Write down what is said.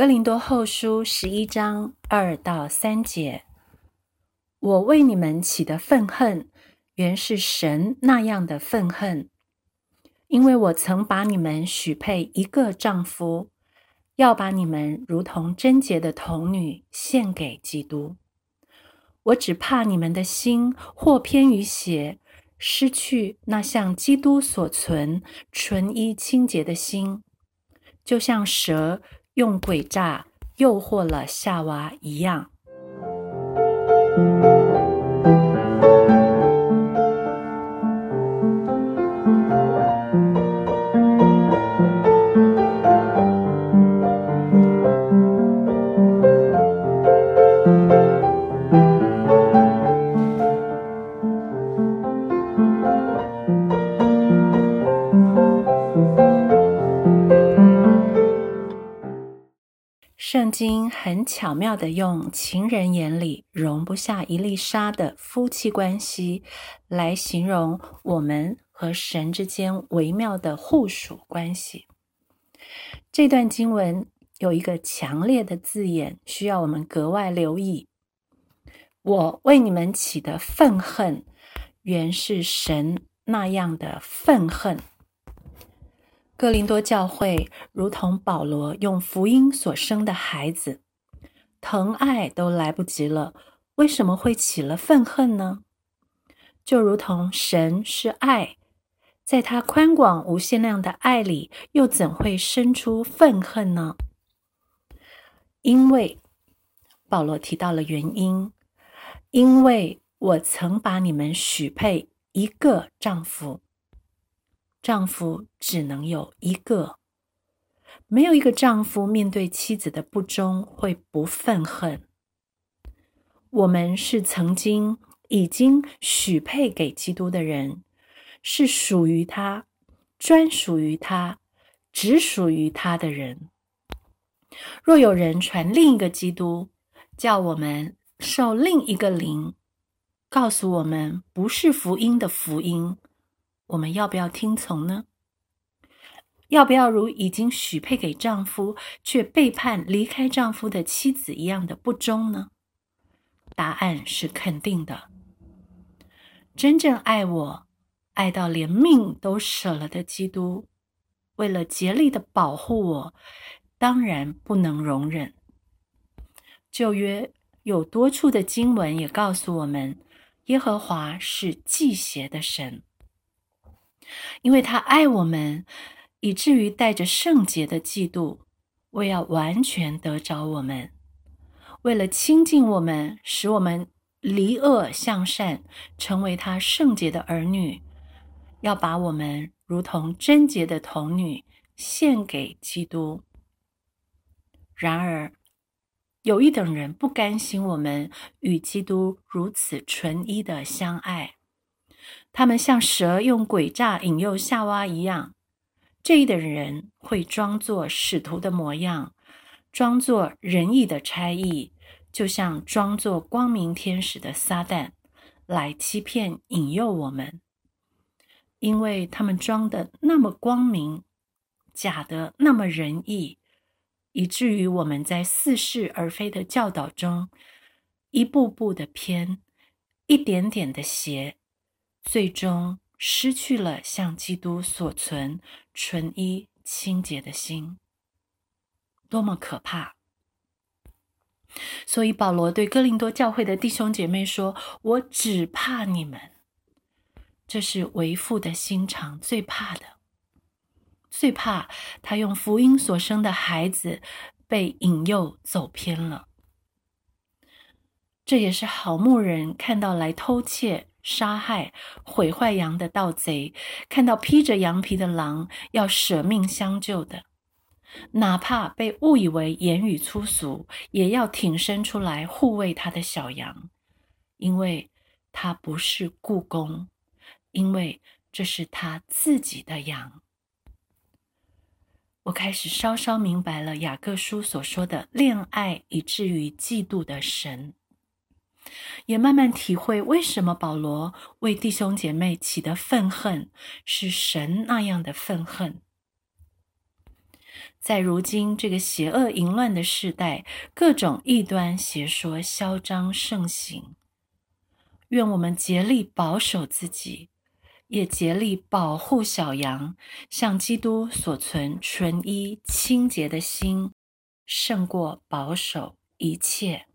哥林多后书十一章二到三节：我为你们起的愤恨，原是神那样的愤恨，因为我曾把你们许配一个丈夫，要把你们如同贞洁的童女献给基督。我只怕你们的心或偏于邪，失去那像基督所存纯一清洁的心，就像蛇。用诡诈诱惑了夏娃一样。圣经很巧妙的用情人眼里容不下一粒沙的夫妻关系，来形容我们和神之间微妙的互属关系。这段经文有一个强烈的字眼，需要我们格外留意。我为你们起的愤恨，原是神那样的愤恨。哥林多教会如同保罗用福音所生的孩子，疼爱都来不及了，为什么会起了愤恨呢？就如同神是爱，在他宽广无限量的爱里，又怎会生出愤恨呢？因为保罗提到了原因，因为我曾把你们许配一个丈夫。丈夫只能有一个，没有一个丈夫面对妻子的不忠会不愤恨。我们是曾经已经许配给基督的人，是属于他、专属于他、只属于他的人。若有人传另一个基督，叫我们受另一个灵，告诉我们不是福音的福音。我们要不要听从呢？要不要如已经许配给丈夫却背叛离开丈夫的妻子一样的不忠呢？答案是肯定的。真正爱我、爱到连命都舍了的基督，为了竭力的保护我，当然不能容忍。旧约有多处的经文也告诉我们，耶和华是祭邪的神。因为他爱我们，以至于带着圣洁的嫉妒，为要完全得着我们，为了亲近我们，使我们离恶向善，成为他圣洁的儿女，要把我们如同贞洁的童女献给基督。然而，有一等人不甘心我们与基督如此纯一的相爱。他们像蛇用诡诈引诱夏娃一样，这一等人会装作使徒的模样，装作仁义的差役，就像装作光明天使的撒旦，来欺骗引诱我们。因为他们装的那么光明，假的那么仁义，以至于我们在似是而非的教导中，一步步的偏，一点点的邪。最终失去了向基督所存纯一清洁的心，多么可怕！所以保罗对哥林多教会的弟兄姐妹说：“我只怕你们，这是为父的心肠最怕的，最怕他用福音所生的孩子被引诱走偏了。这也是好牧人看到来偷窃。”杀害、毁坏羊的盗贼，看到披着羊皮的狼，要舍命相救的，哪怕被误以为言语粗俗，也要挺身出来护卫他的小羊，因为他不是故宫，因为这是他自己的羊。我开始稍稍明白了雅各书所说的恋爱以至于嫉妒的神。也慢慢体会为什么保罗为弟兄姐妹起的愤恨是神那样的愤恨。在如今这个邪恶淫乱的时代，各种异端邪说嚣张盛行。愿我们竭力保守自己，也竭力保护小羊，像基督所存纯一清洁的心，胜过保守一切。